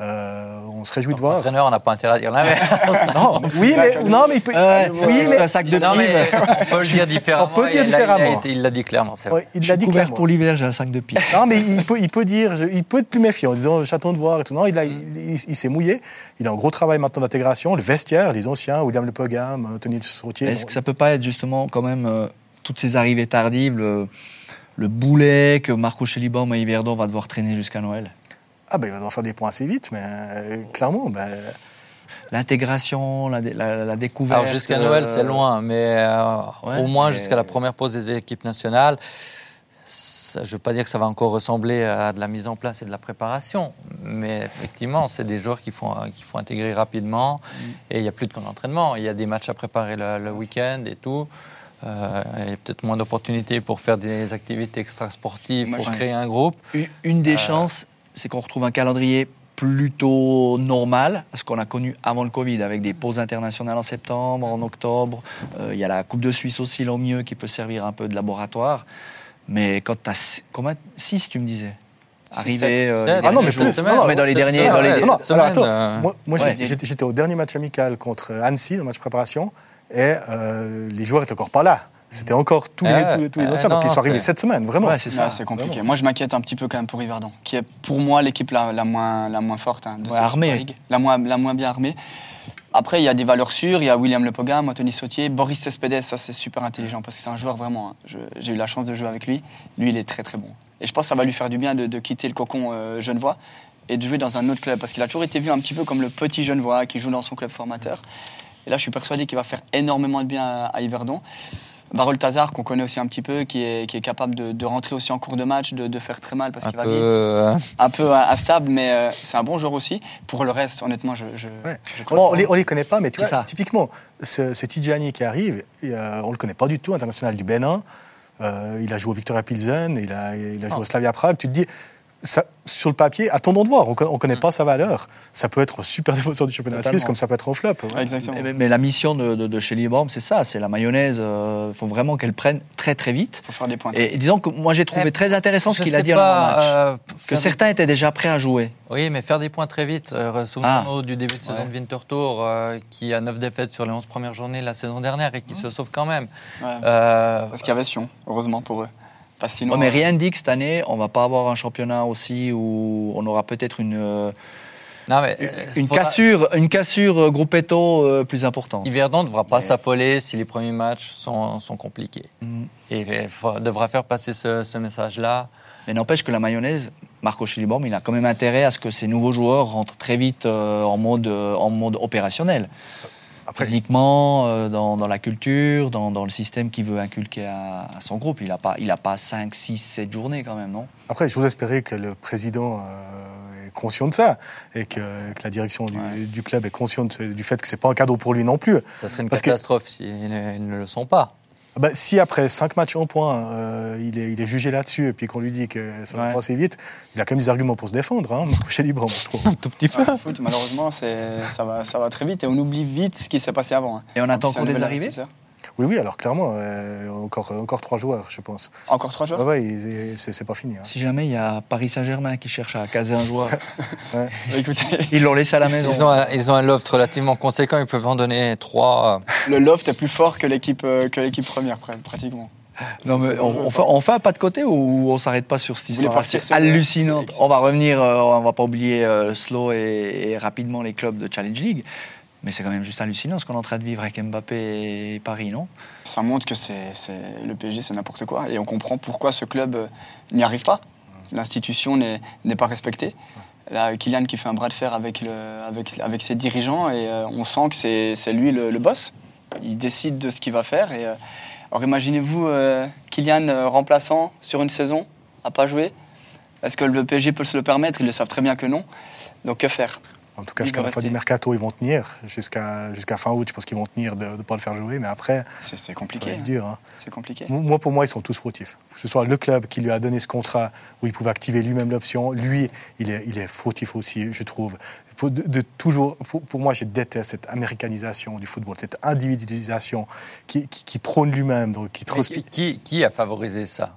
Euh, on se réjouit de voir. L'entraîneur, on n'a pas intérêt à dire l'inverse. Non, oui, mais, non, mais il peut. Ouais, oui, mais un sac de non, mais on peut le dire différemment. On peut dire et différemment. Il l'a dit clairement, c'est vrai. ouais, il Je l'a suis dit couvert clairement. pour l'hiver, j'ai un sac de piles. Non, mais il peut, il peut dire, je- il peut être plus méfiant en disant j'attends de voir et tout. Non, il, a- il, il- il s'est mouillé. Il a un gros travail maintenant d'intégration. Le vestiaire, les anciens, William Le Pogam, Tony Routier. Est-ce que ça peut pas être justement quand même euh, toutes ces arrivées tardives, le, le boulet que Marco Schellibaum à Yverdon va devoir traîner jusqu'à Noël? Ah ben il va devoir faire des points assez vite, mais euh, clairement, ben, L'intégration, la, dé- la- la découverte. Alors jusqu'à Noël, euh, c'est loin, mais euh, ouais, au moins mais- jusqu'à la première pause des équipes nationales, ça- je ne veux pas dire que ça va encore ressembler à de la mise en place et de la préparation, mais effectivement, c'est des joueurs qu'il faut, qu'il faut intégrer rapidement et il n'y a plus de camp d'entraînement. Il y a des matchs à préparer le, le week-end et tout. Euh, il y a peut-être moins d'opportunités pour faire des activités extrasportives, Moi, pour créer un groupe. Une, une des Euh. chances, c'est qu'on retrouve un calendrier plutôt normal, ce qu'on a connu avant le Covid, avec des pauses internationales en septembre, en octobre. Euh, Il y a la Coupe de Suisse aussi, là, au mieux, qui peut servir un peu de laboratoire. Mais quand tu as. Combien? 6, tu me disais? Six, Arrivé. sept. euh, Ah non, mais plus. Non, mais dans les derniers. dans les- Non, non, alors attends, euh, moi, moi, ouais. j'ai- j'étais au dernier match amical contre Annecy, le match préparation, et euh, les joueurs étaient encore pas là. C'était encore tous les, Ah, tous les, tous les ah, anciens, non, donc ils sont arrivés cette semaine, vraiment. Ouais, c'est ça. C'est compliqué. Moi, je m'inquiète un petit peu quand même pour Yverdon, qui est pour moi l'équipe la, la moins, la moins forte hein, de Ouais, cette armée. League. La moins, la moins bien armée. Après, il y a des valeurs sûres. Il y a William Lepogam, Anthony Sautier, Boris Cespedes. Ça, c'est super intelligent parce que c'est un joueur vraiment. hein. J'ai eu la chance de jouer avec lui. Lui, il est très, très bon. Et je pense que ça va lui faire du bien de, de quitter le cocon euh, genevois et de jouer dans un autre club parce qu'il a toujours été vu un petit peu comme le petit genevois qui joue dans son club formateur. Et là, je suis persuadé qu'il va faire énormément de bien à, à Yverdon. Varol Tazar, qu'on connaît aussi un petit peu, qui est, qui est capable de, de rentrer aussi en cours de match, de, de faire très mal parce qu'il va peu, vite euh, un peu instable, mais euh, c'est un bon joueur aussi. Pour le reste, honnêtement, je. je, Ouais. je Bon, crois on les, on les connaît pas, mais tu vois, ça. typiquement, ce, ce Tidjani qui arrive, euh, on le connaît pas du tout, international du Bénin. Euh, il a joué au Victoria Pilsen, il a, il a joué Ah. au Slavia Prague. Tu te dis, ça, sur le papier, attendons de voir. On ne connaît pas sa valeur. Ça peut être super défenseur du championnat suisse, comme ça peut être en flop. ouais. Exactement. Mais, mais la mission de, de, de chez Librem, c'est ça, c'est la mayonnaise. Il faut vraiment qu'elle prenne très très vite. faut faire des points. Et, disons que moi j'ai trouvé Eh, très intéressant ce qu'il a dit pas, match. euh, que des- certains étaient déjà prêts à jouer. Oui, mais faire des points très vite. Euh, Souvenons-nous du début de saison Ouais. de Winter Tour, euh, qui a 9 défaites sur les 11 premières journées la saison dernière et qui se sauve quand même. Ouais. Euh, Parce qu'il y avait Sion, heureusement pour eux. Parce sinon, euh, rien ne dit que cette année, on va pas avoir un championnat aussi où on aura peut-être une, euh, non, mais, une faudra- cassure, une cassure euh, Gruppetto euh, plus importante. Yverdon ne devra pas Mais- s'affoler si les premiers matchs sont, sont compliqués. Mm. Et il faut- devra faire passer ce, ce message-là. Mais n'empêche que la mayonnaise, Marco Chiliborm, il a quand même intérêt à ce que ces nouveaux joueurs rentrent très vite euh, en, mode, euh, en mode opérationnel. Après, Physiquement, euh, dans, dans la culture, dans, dans le système qu'il veut inculquer à, à son groupe. Il n'a pas, il a pas 5, 6, 7 journées quand même, non? Après, j'ose espérer que le président euh, est conscient de ça et que, que la direction du, Ouais. du club est consciente du fait que c'est pas un cadeau pour lui non plus. Ça serait une Parce que- catastrophe s'ils ne, ils ne le sont pas. Ah bah, si après cinq matchs en point, euh, il, est, il est jugé là-dessus et puis qu'on lui dit que ça va Ouais. pas assez vite, il a quand même des arguments pour se défendre, hein, Marco Libre, je trouve. Un tout petit peu. ouais, foot, malheureusement, ça va, ça va très vite et on oublie vite ce qui s'est passé avant. hein. Et on En attend encore des arrivées. Oui, oui, alors clairement, euh, encore, encore trois joueurs, je pense. Encore trois joueurs ouais, il- c'est c'est pas fini. hein. Si jamais il y a Paris Saint-Germain qui cherche à caser un joueur, Bah, Écoutez, ils l'ont laissé à la maison. Ils ont, un, ils ont un loft relativement conséquent, ils peuvent en donner trois. le loft est plus fort que l'équipe euh, que l'équipe première, pr- pratiquement. Non, mais on, on fait, on fait un pas de côté ou on s'arrête pas sur cette histoire le- hallucinante c'est- On va revenir, euh, on va pas oublier euh, slow et, et rapidement les clubs de Challenge League. Mais c'est quand même juste hallucinant ce qu'on est en train de vivre avec Mbappé et Paris, non? Ça montre que c'est le PSG, c'est n'importe quoi. Et on comprend pourquoi ce club euh, n'y arrive pas. L'institution n'est pas respectée. Là, Kylian qui fait un bras de fer avec, le, avec, avec ses dirigeants et euh, on sent que c'est lui le, le boss. Il décide de ce qu'il va faire. Et, euh, alors imaginez-vous Kylian remplaçant sur une saison, à pas jouer. Est-ce que le PSG peut se le permettre? Ils le savent très bien que non. Donc que faire? En tout cas, jusqu'à la fin rester. du mercato, ils vont tenir. Jusqu'à jusqu'à fin août, je pense qu'ils vont tenir de ne pas le faire jouer. Mais après, C'est c'est compliqué. être hein. dur. hein. C'est compliqué. Moi, pour moi, ils sont tous fautifs. Que ce soit le club qui lui a donné ce contrat où il pouvait activer lui-même l'option, lui, il est, il est fautif aussi, je trouve. Pour, de, de toujours, pour, pour moi, je déteste cette américanisation du football, cette individualisation qui, qui, qui prône lui-même, donc qui qui, a favorisé ça?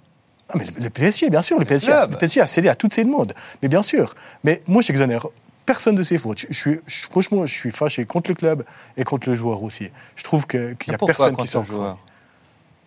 Ah, mais le, le PSG, bien sûr, le PSG, a, le PSG a cédé à toutes ces demandes. Mais bien sûr. Mais moi, j'exonère personne de ses fautes. Je, je suis, je- franchement, je suis fâché contre le club et contre le joueur aussi. Je trouve qu'il n'y a personne qui le joueur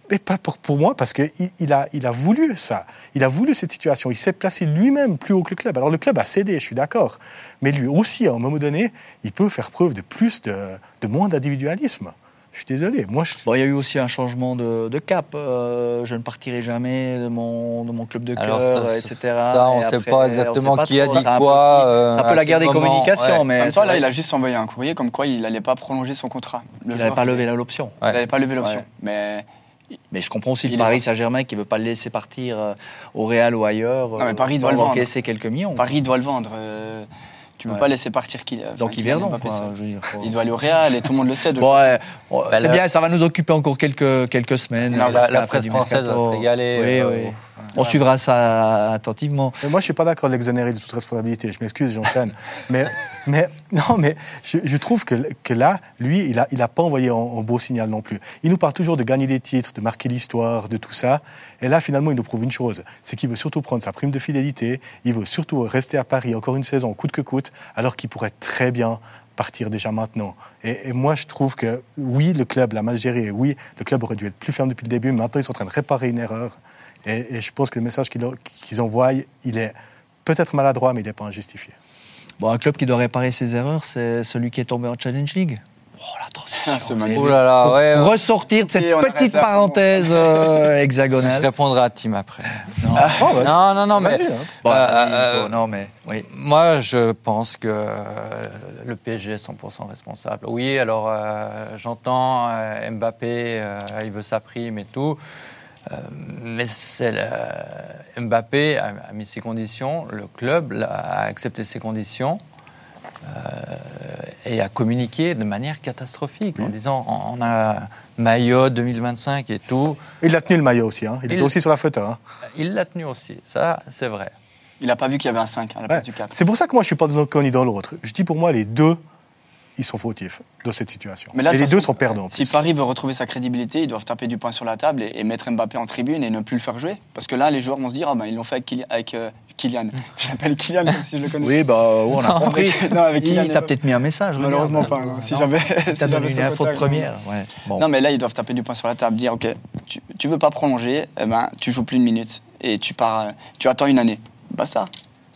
mais pas pour, pour moi, parce qu'il il a, il a voulu ça. Il a voulu cette situation. Il s'est placé lui-même plus haut que le club. Alors le club a cédé, je suis d'accord. Mais lui aussi, à un moment donné, il peut faire preuve de plus, de, de moins d'individualisme. Je suis désolé. Moi, je- Bon, il y a eu aussi un changement de, de cap. Euh, je ne partirai jamais de mon, de mon club de cœur, etc. Ça, on Et ne sait pas exactement sait pas qui a dit C'est un peu- quoi. euh, un peu la guerre des moment, communications, ouais. mais là, il a juste envoyé un courrier comme quoi il n'allait pas prolonger son contrat. Le joueur, n'avait pas levé l'option. Il n'avait pas levé l'option. Ouais. Mais Mais je comprends aussi Il le Paris. Saint-Germain qui veut pas le laisser partir euh, au Real ou ailleurs. Non, mais Paris doit le vendre. encaisser quelques millions. Paris doit le vendre. euh, tu ne peux Ouais. pas laisser partir qui. Donc Yverdon, Mbappé, quoi, ça. je veux dire, faut- Il doit aller au Real et tout le monde le sait. Bon, ouais, bon, Bah, c'est le- bien, ça va nous occuper encore quelques, quelques semaines. La- la, presse française va se régaler. Oui, euh, oui. On suivra ça attentivement. Mais moi, je suis pas d'accord de l'exonérer de toute responsabilité. Je m'excuse, j'enchaîne. mais, mais, non, mais je, je trouve que, que là, lui, il a, il a pas envoyé un, un beau signal non plus. Il nous parle toujours de gagner des titres, de marquer l'histoire, de tout ça. Et là, finalement, il nous prouve une chose. C'est qu'il veut surtout prendre sa prime de fidélité. Il veut surtout rester à Paris encore une saison, coûte que coûte, alors qu'il pourrait très bien partir déjà maintenant. Et, et moi, je trouve que oui, le club l'a mal géré. Oui, le club aurait dû être plus ferme depuis le début. Mais maintenant, ils sont en train de réparer une erreur. Et, et je pense que le message qu'ils envoient, il est peut-être maladroit, mais il n'est pas injustifié. Bon, un club qui doit réparer ses erreurs, c'est celui qui est tombé en Challenge League. Oh, la transition. Ah, c'est magnifique. Ouh là là, ouais. ouais. Ressortir de cette on petite parenthèse euh, Je hexagonale. répondrai à Tim après. Oh, bah, Non, non, non, mais. hein. Bon, Euh, vas-y, euh, non, mais oui. Moi, je pense que euh, le PSG est 100% responsable. Oui, alors euh, j'entends euh, Mbappé, euh, il veut sa prime et tout. Euh, mais c'est le- Mbappé a, a mis ses conditions, le club l'a- a accepté ses conditions euh, et a communiqué de manière catastrophique en disant on on a maillot 2025 et tout. Il a tenu le maillot aussi. Hein. Il, Il- était aussi sur la photo. hein. Il l'a tenu aussi, ça c'est vrai. Il n'a pas vu qu'il y avait un 5 à la place Ouais. du 4. C'est pour ça que moi, je suis pas dans un camp ni dans l'autre. Je dis pour moi, les deux, ils sont fautifs dans cette situation. Mais là, et de les deux sont perdants. Si. Paris veut retrouver sa crédibilité, ils doivent taper du poing sur la table et, et mettre Mbappé en tribune et ne plus le faire jouer. Parce que là, les joueurs vont se dire, ah ben, ils l'ont fait avec, Kyli- avec, euh, Kylian. Je l'appelle Kylian comme si je le connaissais. Oui, bah, on a compris. non, avec Kylian Il t'a Mbappé. peut-être mis un message. Malheureusement pas. non. Si Non. j'avais Il si t'a donné une info de première. Ouais. Bon. Non, mais là, ils doivent taper du poing sur la table, dire, OK, tu, tu veux pas prolonger, eh ben, tu joues plus une minute et tu pars, euh, tu attends une année. Bah ça.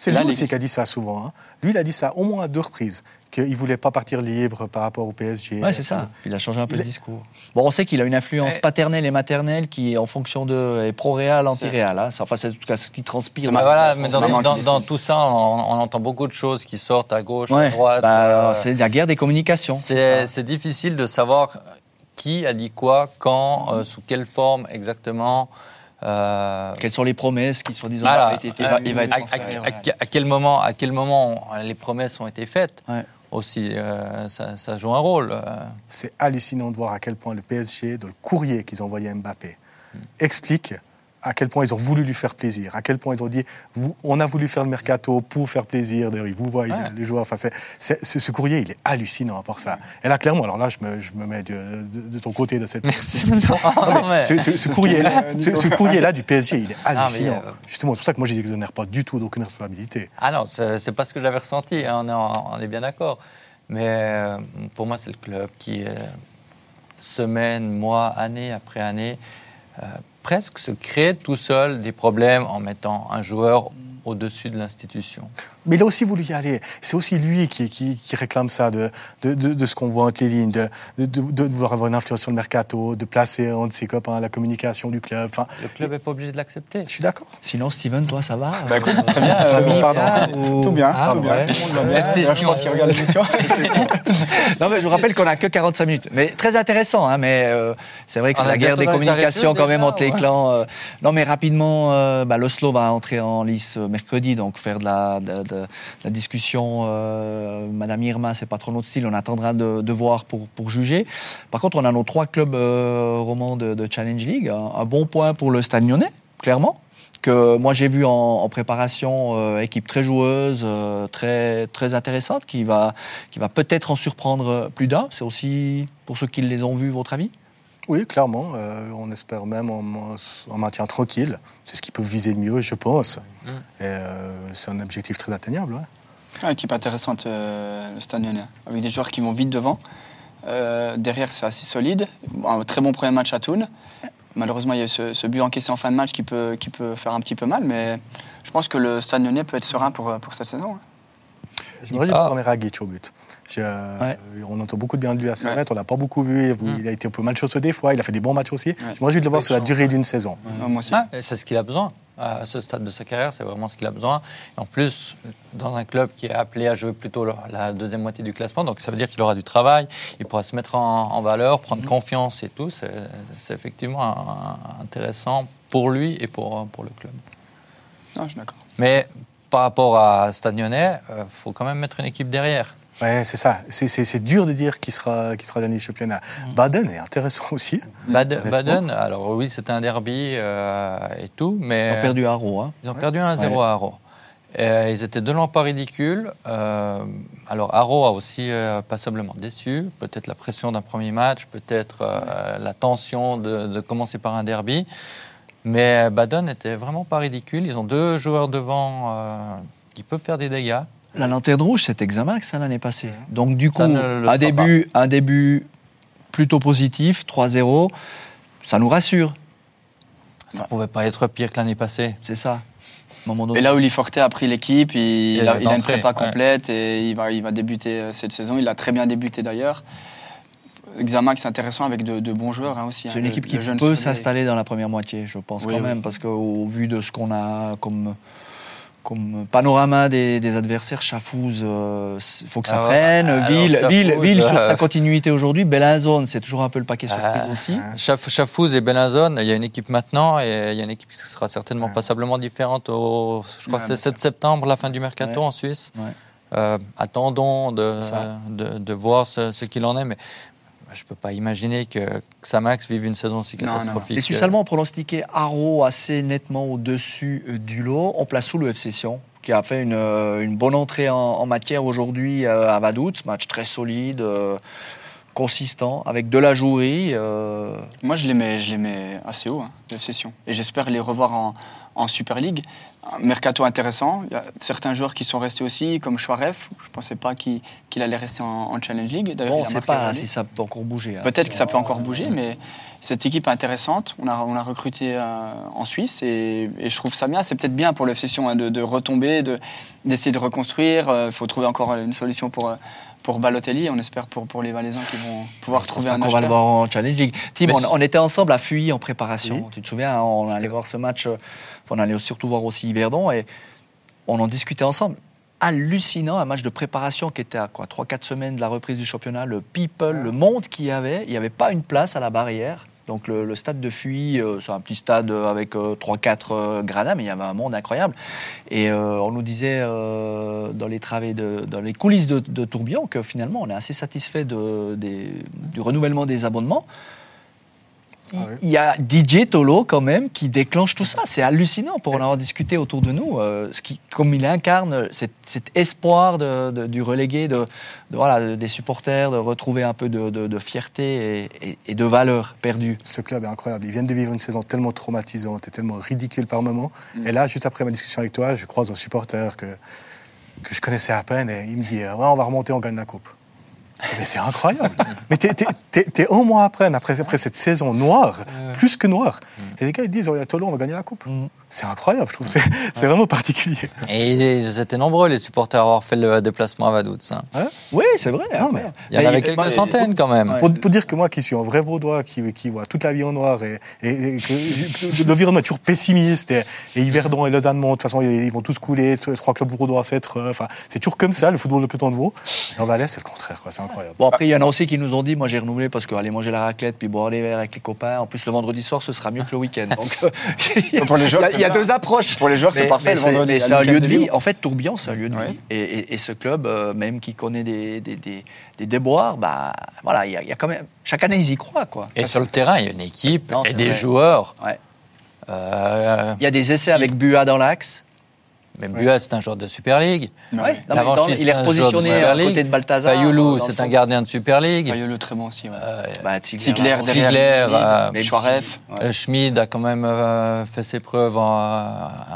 C'est Là, lui aussi qui a dit ça souvent. hein. Lui, il a dit ça au moins à deux reprises, qu'il ne voulait pas partir libre par rapport au PSG. Ouais, c'est ça. Il a changé un peu Il le discours. Bon, on sait qu'il a une influence paternelle et maternelle qui est en fonction de est pro-réal, anti-réal. hein. C'est- Enfin, c'est en tout cas ce qui transpire. Mais ma- voilà, mais dans, tout ça, on, on entend beaucoup de choses qui sortent à gauche, à droite. Bah, euh, c'est la guerre des communications. c'est difficile de savoir qui a dit quoi, quand, euh, sous quelle forme exactement. Euh, Quelles sont les promesses qui, soi-disant, voilà. avaient été- Euh, il va être à, transféré, à- ouais. à- à quel moment, à quel moment les promesses ont été faites Ouais. aussi, euh, ça, ça joue un rôle. euh. C'est hallucinant de voir à quel point le PSG, dans le courrier qu'ils ont envoyé à Mbappé, Hmm. explique à quel point ils ont voulu lui faire plaisir, à quel point ils ont dit vous- on a voulu faire le mercato pour faire plaisir, d'ailleurs, ils vous voient, Ouais. les joueurs. Enfin, c'est- c'est- ce, courrier, il est hallucinant à part ça. Et là, clairement, alors là, je me, je me mets de, de- de ton côté de cette. Mais- Ce, courrier-là ce, courrier-là du PSG, il est hallucinant. euh, Justement, c'est pour ça que moi, je les exonère pas du tout d'aucune responsabilité. Ah non, c'est c'est pas ce que j'avais ressenti, hein, on, est, en- on est bien d'accord. Mais euh, pour moi, c'est le club qui, euh, semaine, mois, année après année, presque se crée tout seul des problèmes en mettant un joueur au-dessus de l'institution. Mais il a aussi voulu y aller. C'est aussi lui qui, qui, qui réclame ça, de, de, de, de ce qu'on voit entre les lignes, de, de, de- de vouloir avoir une influence sur le mercato, de placer un de ses copains à la communication du club. Enfin, Le club n'est pas obligé de l'accepter. je suis d'accord. Sinon, Steven, toi, ça va? Bah écoute, très bien. euh, Famille, pardon. bien, ou- Tout bien, Ah, tout bien. ouais. Tout le monde va bien. FC D'ailleurs, Je pense qu'il regarde l'émission. Non, mais je vous rappelle qu'on a que 45 minutes. Mais très intéressant, hein, mais euh, c'est vrai que c'est la guerre des communications quand même entre les clans. euh. Non, mais rapidement, euh, bah, l'Oslo va entrer en lice euh, mercredi, donc faire de la, de, de- de la discussion. euh, Madame Irma, c'est pas trop notre style, on attendra de, voir pour, juger. Par contre, on a nos trois clubs euh, romans de, Challenge League. Un, bon point pour le Stade Lyonnais, clairement. Que moi j'ai vu en, en préparation, euh, équipe très joueuse, euh, très, très intéressante, qui va, qui va peut-être en surprendre plus d'un. C'est aussi pour ceux qui les ont vus, votre avis? Oui, clairement. euh, on espère même en, en maintien tranquille. C'est ce qu'ils peuvent viser le mieux, je pense. Mm. Et euh, c'est un objectif très atteignable. ouais. Ouais, équipe intéressante, euh, le Stade Lyonnais, avec des joueurs qui vont vite devant. Euh, derrière, c'est assez solide. Un très bon premier match à Thun. Malheureusement, il y a eu ce, ce but encaissé en fin de match qui peut, qui peut faire un petit peu mal, mais je pense que le Stade Lyonnais peut être serein pour, pour cette saison. hein. Je me réjouis Ah. de voir Ragic au but. Je- euh, Ouais. On entend beaucoup de bien de lui à Servette, Ouais. on l'a pas beaucoup vu. Mm. Il a été un peu malchanceux des fois, il a fait des bons matchs aussi. Ouais. Je me réjouis de le voir sur la durée d'une saison. Ouais, moi aussi. Ah, c'est ce qu'il a besoin. À ce stade de sa carrière, c'est vraiment ce qu'il a besoin. Et en plus, dans un club qui est appelé à jouer plutôt la- deuxième moitié du classement, donc ça veut dire qu'il aura du travail, il pourra se mettre en, en valeur, prendre confiance et tout. C'est c'est effectivement un- intéressant pour lui et pour, pour le club. Non, je suis d'accord. Mais par rapport à Stade Lyonnais, il faut quand même mettre une équipe derrière. Ouais, c'est ça. C'est- C'est c'est dur de dire qui sera, qui sera dernier du championnat. Baden est intéressant aussi. Baden, alors oui, c'était un derby euh, et tout, mais. Ils ont perdu Haro. Hein. Ils ont perdu 1-0 Ouais. à Haro. Et ils étaient de loin pas ridicules. Euh, alors Haro a aussi euh, passablement déçu. Peut-être la pression d'un premier match, peut-être euh, la tension de, de commencer par un derby. Mais Baden n'était vraiment pas ridicule. Ils ont deux joueurs devant euh, qui peuvent faire des dégâts. La lanterne rouge, c'était Xamax hein, l'année passée. Donc du coup, un début, un début plutôt positif, 3-0, ça nous rassure. Ça ne pouvait pas être pire que l'année passée. C'est ça. Et là où Liforte a pris l'équipe, il, il a, il a une prépa ouais. complète et il va, il va débuter euh, cette saison. Il a très bien débuté d'ailleurs. Xamax, c'est intéressant avec de, de bons joueurs hein, aussi. C'est hein. une Le- équipe qui le peut s'installer dans la première moitié, je pense Oui, quand oui. même, parce qu'au vu de ce qu'on a comme, comme panorama des, des adversaires, Chafouz, il faut que ça Alors, prenne. alors, Ville, Chafouz, Ville, Ville sur euh, sa continuité aujourd'hui. Bellinzone, c'est toujours un peu le paquet surprise Ah, aussi. Chaf- Chafouz et Bellinzone, il y a une équipe maintenant et il y a une équipe qui sera certainement passablement différente au, je crois Ouais, que c'est bien 7 septembre, la fin du mercato Ouais. en Suisse. Ouais. Euh, attendons de, de voir ce, ce qu'il en est, mais je ne peux pas imaginer que Xamax vive une saison si Non, non, non. catastrophique. Les Suisses allemands ont pronostiqué Haro assez nettement au-dessus euh, du lot. On place sous le FC Sion, qui a fait une, euh, une bonne entrée en, en matière aujourd'hui euh, à Vaduz. Match très solide, euh, consistant, avec de la jouerie. euh, Moi, je les mets, je les mets assez haut, hein, le FC Sion. Et j'espère les revoir en, en Super League. Un mercato intéressant. Il y a certains joueurs qui sont restés aussi, comme Chouaref. Je ne pensais pas qu'il allait rester en, en Challenge League. Bon, on ne sait pas si ça peut encore bouger. hein. Peut-être que ça peut encore bouger, mais cette équipe est intéressante. On a, on a recruté euh, en Suisse et, et je trouve ça bien. C'est peut-être bien pour le Session hein, de, de retomber, de- d'essayer de, reconstruire. Il faut trouver encore une solution pour, euh, pour Balotelli. On espère pour, pour les Valaisans qui vont pouvoir trouver un on va le voir en Challenge League. Tim, on, était ensemble à Fuy en préparation. Oui. Tu te souviens, on allait voir ce match. Euh, On allait surtout voir aussi Yverdon et on en discutait ensemble. Hallucinant, un match de préparation qui était à quoi 3-4 semaines de la reprise du championnat. Le people, le monde qu'il y avait, il n'y avait pas une place à la barrière. Donc le, le stade de Fuy, euh, c'est un petit stade euh, avec 3-4 euh, gradins, mais il y avait un monde incroyable. Et euh, on nous disait euh, dans les travées, de, dans les coulisses de, de Tourbillon que finalement on est assez satisfait de, des- du renouvellement des abonnements. Il Ah oui. il y a DJ Tolo quand même qui déclenche tout ça. C'est hallucinant pour en avoir discuté autour de nous. euh, ce qui, comme il incarne cet, cet espoir de- de- du relégué, de, de- voilà, des supporters, de retrouver un peu de, fierté et, et- et de valeur perdue. Ce club est incroyable. Ils viennent de vivre une saison tellement traumatisante et tellement ridicule par moments. Mm. Et là, juste après ma discussion avec toi, je croise un supporter que, que je connaissais à peine et il me dit euh, Ouais, on va remonter, on gagne la coupe. Mais c'est incroyable. Mais t'es, t'es- t'es- t'es un mois après, après, après cette saison noire, plus que noire. Et les gars, ils disent Oh, il y a Tolo, on va gagner la coupe. Mm. C'est incroyable, je trouve. C'est, c'est vraiment particulier. Et ils étaient nombreux, les supporters, à avoir fait le déplacement à Vaduz. hein. Oui, c'est vrai. Non, mais- Il y en Mais avait quelques centaines quand même. Pour, pour dire que moi, qui suis un vrai Vaudois, qui, qui voit toute la vie en noir, et, et- et que l'environnement est toujours pessimiste, et, et Yverdon et Lausanne de toute façon, ils, vont tous couler, trois clubs vaudois, c'est euh, enfin, c'est toujours comme ça, le football de canton de Vaud. Et en Valais, c'est le contraire, quoi, c'est incroyable. Bon, après, il y en a aussi qui nous ont dit, moi j'ai renouvelé parce que aller manger la raclette puis boire les verres avec les copains, en plus le vendredi soir, ce sera mieux que le week-end. Donc, euh, il y a- Pour les joueurs, il y a, c'est il y a bien. deux approches. Pour les joueurs, c'est parfait, mais le c'est- vendredi, un lieu de vie. En fait, Tourbillon, c'est un lieu de Ouais. vie. Et, et- et ce club, euh, même qui connaît des, des, des, des déboires, bah, voilà, il y, a, il y a quand même. Chaque année, ils y croient. Quoi. Et sur le terrain, il y a une équipe Non, et des vrai. joueurs. Ouais. Euh, Il y a des essais avec Bua dans l'axe. Mais Buat, c'est un joueur de Super League. Ouais. Ouais. Non, dans- il est repositionné Super à côté de Balthazar. Fayoulou, le c'est un gardien de Super League. Fayolo, très bon aussi. ouais. Bah, derrière. Euh, même Chouaref. si- ouais. Euh, Schmid a quand même euh, fait ses preuves en,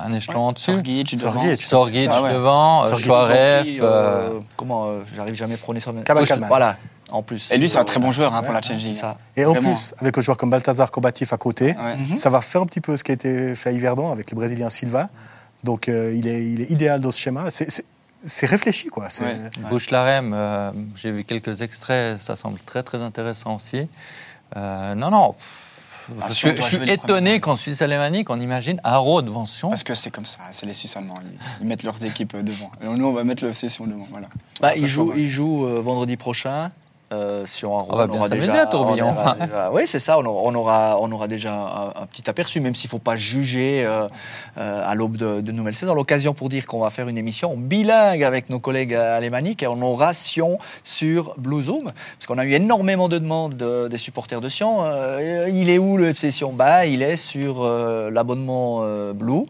un échelon en dessus. Sorgic, devant. Sorgic. Sorgic ouais. devant, euh, Sorgic, euh, euh, comment euh, J'arrive jamais à prononcer son nom. Voilà, en plus. Et lui, c'est un très bon joueur hein, pour Ouais, la League. ça. Et en plus, avec un joueur comme Balthazar combatif à côté, Ouais. Mhm. ça va faire un petit peu ce qui a été fait à Yverdon avec le Brésilien Silva. Donc euh, il, est, il est idéal dans ce schéma. C'est- c'est- c'est réfléchi, quoi. C'est- Ouais. Bouche-Larem, euh, j'ai vu quelques extraits, ça semble très très intéressant aussi. Euh, non, non, pff, Ah, je, suis étonné qu'en Suisse alémanique, on imagine Haro devant Sion. Parce que c'est comme ça, c'est les Suisses allemands. Ils, ils mettent leurs équipes devant. Et nous, on va mettre le session devant. Voilà. Bah, Ça il peut joue, changer. il joue euh, vendredi prochain. Euh, sur un On va à Tourbillon. on aura déjà- Oui, c'est ça. On aura, on aura, on aura déjà un, un petit aperçu, même s'il ne faut pas juger euh, euh, à l'aube de, de nouvelle saison. L'occasion pour dire qu'on va faire une émission bilingue avec nos collègues alémaniques et on aura Sion sur Blue Zoom, parce qu'on a eu énormément de demandes de- des supporters de Sion. Il est où le FC Sion? Bah, Il est sur l'abonnement Blue.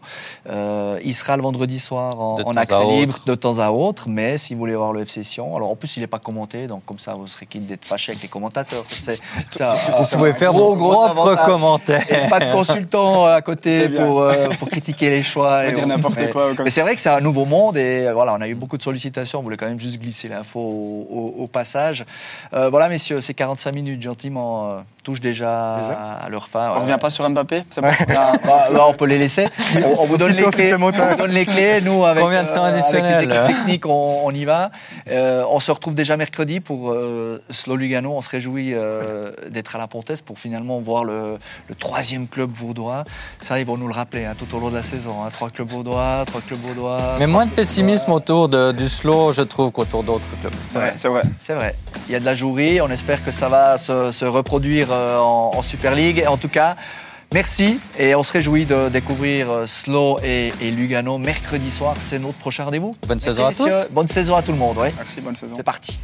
Il sera le vendredi soir en, accès libre de temps à autre, mais si vous voulez voir le FC Sion, alors en plus il n'est pas commenté, donc comme ça vous serez quitte d'être fâché avec les commentateurs. Ça, c'est ça, Vous pouvez faire vos propres commentaires. Pas de consultant à côté C'est pour, euh, pour critiquer les choix. Et dire n'importe mais- quoi, Mais c'est vrai que c'est un nouveau monde et euh, voilà, on a eu beaucoup de sollicitations. On voulait quand même juste glisser l'info au, au- au passage. Euh, voilà, messieurs, ces 45 minutes gentiment touchent déjà, Déjà à leur fin. On revient pas sur Mbappé c'est bon bah, on peut les laisser. On, on vous donne les clés. On vous donne les clés. Nous, avec, Combien de temps euh, avec additionnel les équipes techniques, on, on y va. Euh, on se retrouve déjà mercredi pour euh, Slow Lugano. On se réjouit euh, d'être à la Pontaise pour finalement voir le, le troisième club vaudois. Ça, ils vont nous le rappeler hein, tout au long de la saison. hein. Trois clubs vaudois, trois clubs vaudois. Mais moins de pessimisme autour de- du slow, je trouve, qu'autour d'autres clubs. C'est vrai, c'est vrai. C'est vrai. Il y a de la jouerie. On espère que ça va se, se reproduire euh, en, en Super League. En tout cas, merci. Et on se réjouit de découvrir euh, Slow et, et Lugano mercredi soir. C'est notre prochain rendez-vous. Bonne Merci, saison à tous. Bonne saison à tout le monde. ouais. Merci, bonne saison. C'est parti.